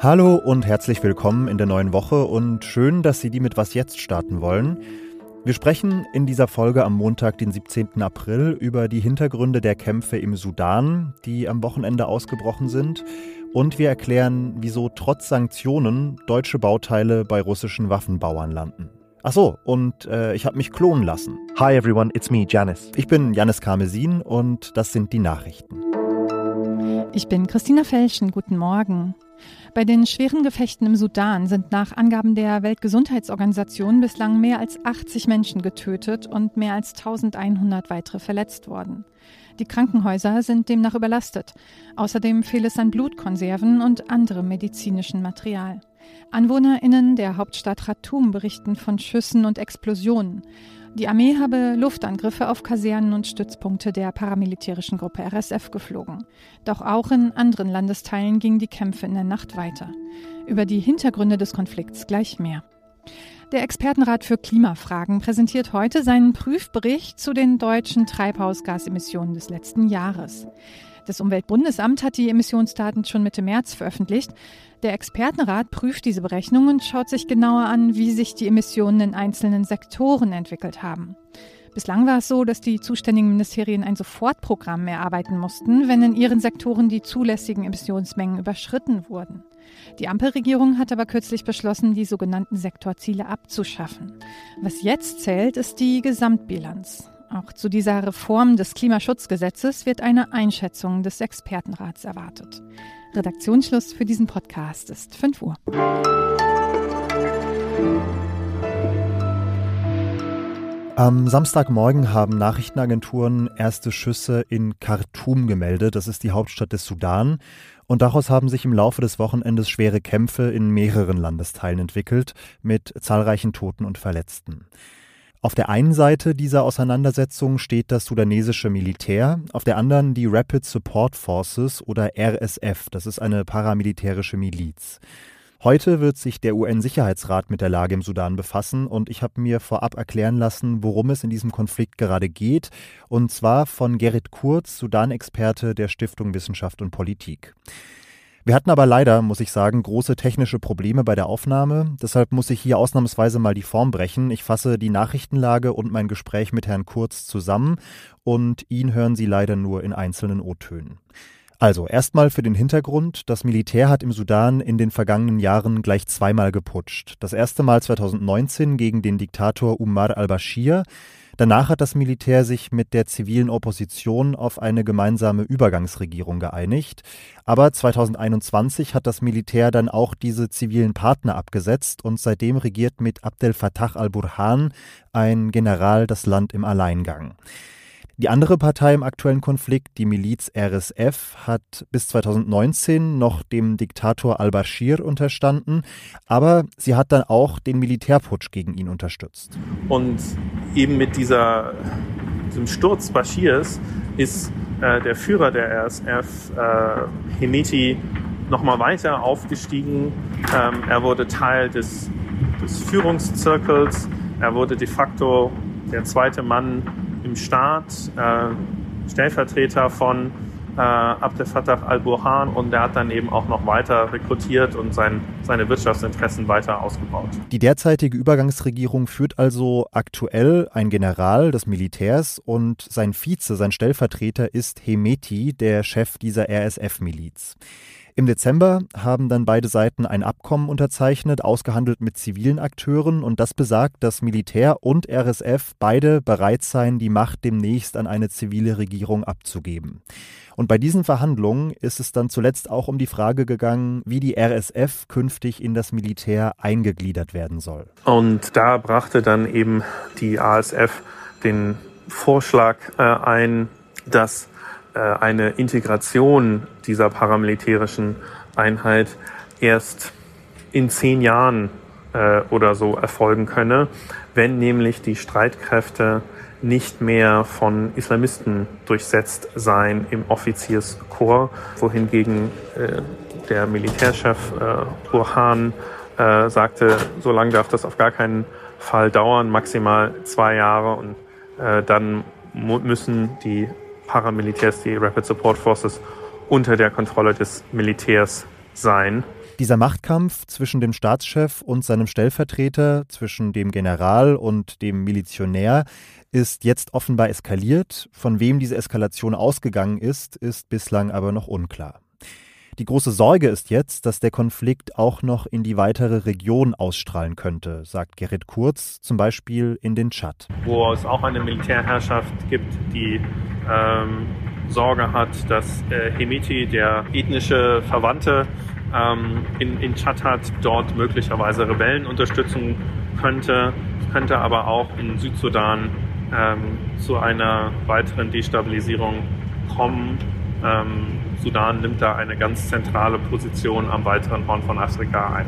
Hallo und herzlich willkommen in der neuen Woche und schön, dass Sie die mit Was jetzt starten wollen. Wir sprechen in dieser Folge am Montag, den 17. April, über die Hintergründe der Kämpfe im Sudan, die am Wochenende ausgebrochen sind. Und wir erklären, wieso trotz Sanktionen deutsche Bauteile bei russischen Waffenbauern landen. Achso, und äh, ich habe mich klonen lassen. Hi everyone, it's me, Janis. Ich bin Janis Karmesin und das sind die Nachrichten. Ich bin Christina Felschen, guten Morgen. Bei den schweren Gefechten im Sudan sind nach Angaben der Weltgesundheitsorganisation bislang mehr als 80 Menschen getötet und mehr als 1100 weitere verletzt worden. Die Krankenhäuser sind demnach überlastet. Außerdem fehlt es an Blutkonserven und anderem medizinischen Material. AnwohnerInnen der Hauptstadt Khartoum berichten von Schüssen und Explosionen. Die Armee habe Luftangriffe auf Kasernen und Stützpunkte der paramilitärischen Gruppe RSF geflogen. Doch auch in anderen Landesteilen gingen die Kämpfe in der Nacht weiter. Über die Hintergründe des Konflikts gleich mehr. Der Expertenrat für Klimafragen präsentiert heute seinen Prüfbericht zu den deutschen Treibhausgasemissionen des letzten Jahres. Das Umweltbundesamt hat die Emissionsdaten schon Mitte März veröffentlicht. Der Expertenrat prüft diese Berechnungen und schaut sich genauer an, wie sich die Emissionen in einzelnen Sektoren entwickelt haben. Bislang war es so, dass die zuständigen Ministerien ein Sofortprogramm erarbeiten mussten, wenn in ihren Sektoren die zulässigen Emissionsmengen überschritten wurden. Die Ampelregierung hat aber kürzlich beschlossen, die sogenannten Sektorziele abzuschaffen. Was jetzt zählt, ist die Gesamtbilanz. Auch zu dieser Reform des Klimaschutzgesetzes wird eine Einschätzung des Expertenrats erwartet. Redaktionsschluss für diesen Podcast ist 5 Uhr. Am Samstagmorgen haben Nachrichtenagenturen erste Schüsse in Khartoum gemeldet. Das ist die Hauptstadt des Sudan. Und daraus haben sich im Laufe des Wochenendes schwere Kämpfe in mehreren Landesteilen entwickelt, mit zahlreichen Toten und Verletzten. Auf der einen Seite dieser Auseinandersetzung steht das sudanesische Militär, auf der anderen die Rapid Support Forces oder RSF, das ist eine paramilitärische Miliz. Heute wird sich der UN-Sicherheitsrat mit der Lage im Sudan befassen und ich habe mir vorab erklären lassen, worum es in diesem Konflikt gerade geht, und zwar von Gerrit Kurz, Sudan-Experte der Stiftung Wissenschaft und Politik. Wir hatten aber leider, muss ich sagen, große technische Probleme bei der Aufnahme. Deshalb muss ich hier ausnahmsweise mal die Form brechen. Ich fasse die Nachrichtenlage und mein Gespräch mit Herrn Kurz zusammen und ihn hören Sie leider nur in einzelnen O-Tönen. Also erstmal für den Hintergrund. Das Militär hat im Sudan in den vergangenen Jahren gleich zweimal geputscht. Das erste Mal 2019 gegen den Diktator Umar al-Bashir. Danach hat das Militär sich mit der zivilen Opposition auf eine gemeinsame Übergangsregierung geeinigt. Aber 2021 hat das Militär dann auch diese zivilen Partner abgesetzt und seitdem regiert mit Abdel Fattah al-Burhan ein General das Land im Alleingang. Die andere Partei im aktuellen Konflikt, die Miliz RSF, hat bis 2019 noch dem Diktator al-Bashir unterstanden, aber sie hat dann auch den Militärputsch gegen ihn unterstützt. Und eben mit dieser, diesem Sturz Bashirs ist äh, der Führer der RSF, äh, Hemeti, nochmal weiter aufgestiegen. Ähm, er wurde Teil des, des Führungszirkels, er wurde de facto der zweite Mann im Staat, äh, Stellvertreter von äh, Abdel Fattah al-Burhan und der hat dann eben auch noch weiter rekrutiert und sein, seine Wirtschaftsinteressen weiter ausgebaut. Die derzeitige Übergangsregierung führt also aktuell ein General des Militärs und sein Vize, sein Stellvertreter ist Hemeti, der Chef dieser RSF-Miliz. Im Dezember haben dann beide Seiten ein Abkommen unterzeichnet, ausgehandelt mit zivilen Akteuren, und das besagt, dass Militär und RSF beide bereit seien, die Macht demnächst an eine zivile Regierung abzugeben. Und bei diesen Verhandlungen ist es dann zuletzt auch um die Frage gegangen, wie die RSF künftig in das Militär eingegliedert werden soll. Und da brachte dann eben die ASF den Vorschlag äh, ein, dass eine Integration dieser paramilitärischen Einheit erst in zehn Jahren äh, oder so erfolgen könne, wenn nämlich die Streitkräfte nicht mehr von Islamisten durchsetzt seien im Offizierskorps, wohingegen äh, der Militärchef äh, Burhan äh, sagte, so lange darf das auf gar keinen Fall dauern, maximal zwei Jahre und äh, dann müssen die Paramilitärs, die Rapid Support Forces, unter der Kontrolle des Militärs sein. Dieser Machtkampf zwischen dem Staatschef und seinem Stellvertreter, zwischen dem General und dem Milizionär, ist jetzt offenbar eskaliert. Von wem diese Eskalation ausgegangen ist, ist bislang aber noch unklar. Die große Sorge ist jetzt, dass der Konflikt auch noch in die weitere Region ausstrahlen könnte, sagt Gerrit Kurz, zum Beispiel in den Tschad. Wo es auch eine Militärherrschaft gibt, die ähm, Sorge hat, dass äh, Hemiti, der ethnische Verwandte ähm, in, in Tschad hat, dort möglicherweise Rebellen unterstützen könnte, könnte aber auch in Südsudan ähm, zu einer weiteren Destabilisierung kommen. Ähm, Sudan nimmt da eine ganz zentrale Position am weiteren Horn von Afrika ein.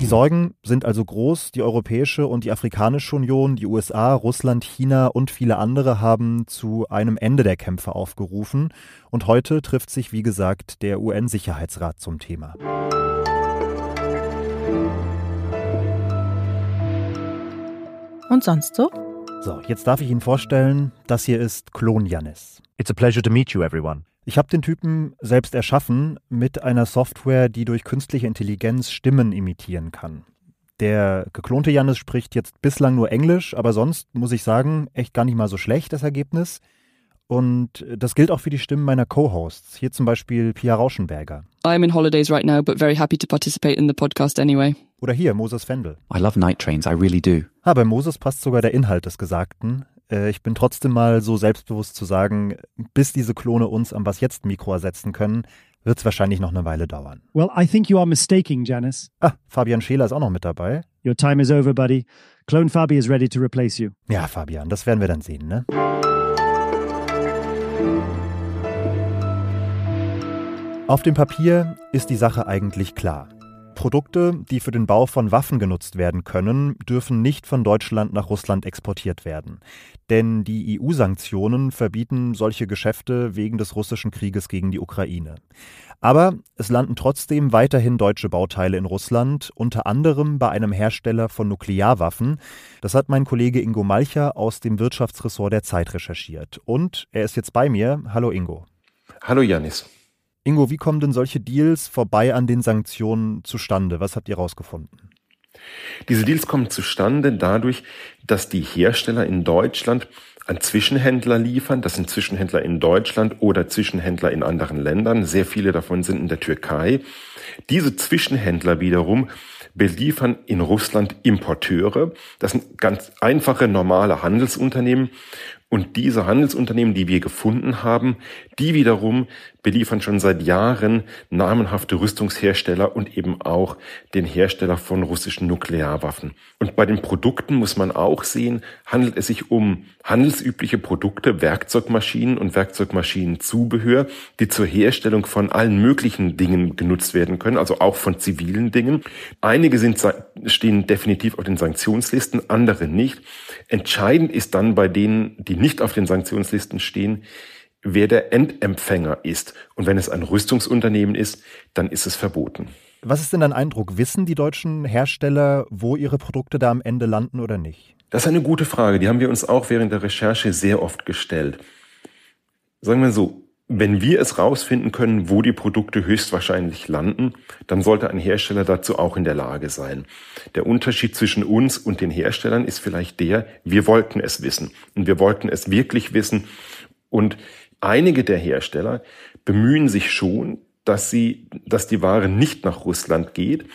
Die Sorgen sind also groß. Die Europäische und die Afrikanische Union, die USA, Russland, China und viele andere haben zu einem Ende der Kämpfe aufgerufen. Und heute trifft sich, wie gesagt, der UN-Sicherheitsrat zum Thema. Und sonst so? So, jetzt darf ich Ihnen vorstellen, das hier ist Klon Janis. It's a pleasure to meet you, everyone. Ich habe den Typen selbst erschaffen mit einer Software, die durch künstliche Intelligenz Stimmen imitieren kann. Der geklonte Jannis spricht jetzt bislang nur Englisch, aber sonst muss ich sagen, echt gar nicht mal so schlecht das Ergebnis. Und das gilt auch für die Stimmen meiner Co-Hosts. Hier zum Beispiel Pia Rauschenberger. I'm in holidays right now, but very happy to participate in the podcast anyway. Oder hier Moses Fendel. I love night trains, I really do. Ah, bei Moses passt sogar der Inhalt des Gesagten. Äh, ich bin trotzdem mal so selbstbewusst zu sagen, bis diese Klone uns am Was jetzt Mikro ersetzen können, wird es wahrscheinlich noch eine Weile dauern. Well, I think you are mistaking, Janice. Ah, Fabian Scheler ist auch noch mit dabei. Your time is over, buddy. Clone Fabi is ready to replace you. Ja, Fabian, das werden wir dann sehen, ne? Auf dem Papier ist die Sache eigentlich klar. Produkte, die für den Bau von Waffen genutzt werden können, dürfen nicht von Deutschland nach Russland exportiert werden. Denn die EU-Sanktionen verbieten solche Geschäfte wegen des russischen Krieges gegen die Ukraine. Aber es landen trotzdem weiterhin deutsche Bauteile in Russland, unter anderem bei einem Hersteller von Nuklearwaffen. Das hat mein Kollege Ingo Malcher aus dem Wirtschaftsressort der Zeit recherchiert. Und er ist jetzt bei mir. Hallo Ingo. Hallo Janis. Ingo, wie kommen denn solche Deals vorbei an den Sanktionen zustande? Was habt ihr rausgefunden? Diese Deals kommen zustande dadurch, dass die Hersteller in Deutschland an Zwischenhändler liefern. Das sind Zwischenhändler in Deutschland oder Zwischenhändler in anderen Ländern. Sehr viele davon sind in der Türkei. Diese Zwischenhändler wiederum beliefern in Russland Importeure. Das sind ganz einfache, normale Handelsunternehmen. Und diese Handelsunternehmen, die wir gefunden haben, die wiederum beliefern schon seit Jahren namenhafte Rüstungshersteller und eben auch den Hersteller von russischen Nuklearwaffen. Und bei den Produkten muss man auch sehen, handelt es sich um handelsübliche Produkte, Werkzeugmaschinen und Werkzeugmaschinenzubehör, die zur Herstellung von allen möglichen Dingen genutzt werden können, also auch von zivilen Dingen. Einige sind, stehen definitiv auf den Sanktionslisten, andere nicht. Entscheidend ist dann bei denen, die nicht auf den Sanktionslisten stehen, wer der Endempfänger ist. Und wenn es ein Rüstungsunternehmen ist, dann ist es verboten. Was ist denn dein Eindruck? Wissen die deutschen Hersteller, wo ihre Produkte da am Ende landen oder nicht? Das ist eine gute Frage. Die haben wir uns auch während der Recherche sehr oft gestellt. Sagen wir so, wenn wir es rausfinden können, wo die Produkte höchstwahrscheinlich landen, dann sollte ein Hersteller dazu auch in der Lage sein. Der Unterschied zwischen uns und den Herstellern ist vielleicht der, wir wollten es wissen. Und wir wollten es wirklich wissen. Und Einige der Hersteller bemühen sich schon, dass sie, dass die Ware nicht nach Russland geht.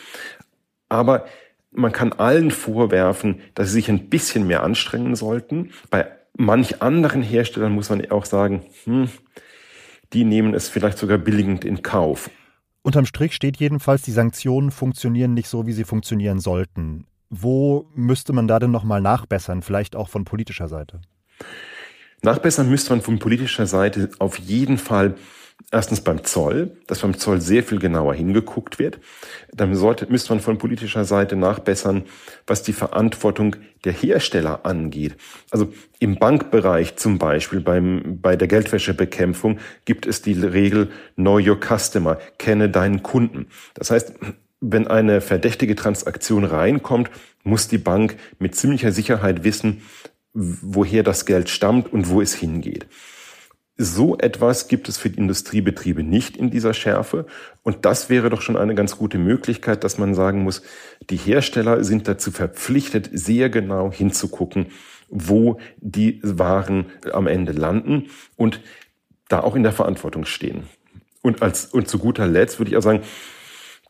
Aber man kann allen vorwerfen, dass sie sich ein bisschen mehr anstrengen sollten. Bei manch anderen Herstellern muss man auch sagen, hm, die nehmen es vielleicht sogar billigend in Kauf. Unterm Strich steht jedenfalls, die Sanktionen funktionieren nicht so, wie sie funktionieren sollten. Wo müsste man da denn nochmal nachbessern, vielleicht auch von politischer Seite? Nachbessern müsste man von politischer Seite auf jeden Fall erstens beim Zoll, dass beim Zoll sehr viel genauer hingeguckt wird. Dann sollte, müsste man von politischer Seite nachbessern, was die Verantwortung der Hersteller angeht. Also im Bankbereich zum Beispiel, beim, bei der Geldwäschebekämpfung gibt es die Regel Know Your Customer, kenne deinen Kunden. Das heißt, wenn eine verdächtige Transaktion reinkommt, muss die Bank mit ziemlicher Sicherheit wissen, woher das Geld stammt und wo es hingeht. So etwas gibt es für die Industriebetriebe nicht in dieser Schärfe. Und das wäre doch schon eine ganz gute Möglichkeit, dass man sagen muss, die Hersteller sind dazu verpflichtet, sehr genau hinzugucken, wo die Waren am Ende landen und da auch in der Verantwortung stehen. Und als, und zu guter Letzt würde ich auch sagen,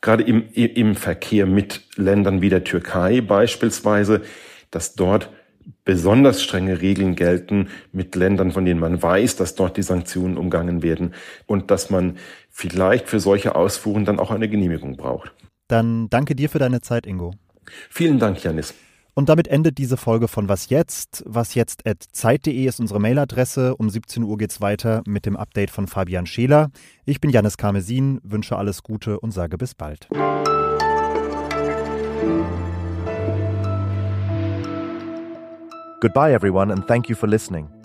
gerade im, im Verkehr mit Ländern wie der Türkei beispielsweise, dass dort besonders strenge Regeln gelten mit Ländern, von denen man weiß, dass dort die Sanktionen umgangen werden und dass man vielleicht für solche Ausfuhren dann auch eine Genehmigung braucht. Dann danke dir für deine Zeit, Ingo. Vielen Dank, Janis. Und damit endet diese Folge von Was jetzt? Was jetzt at zeit.de ist unsere Mailadresse. Um 17 Uhr geht's weiter mit dem Update von Fabian Scheler. Ich bin Janis Karmesin, wünsche alles Gute und sage bis bald. Goodbye, everyone, and thank you for listening.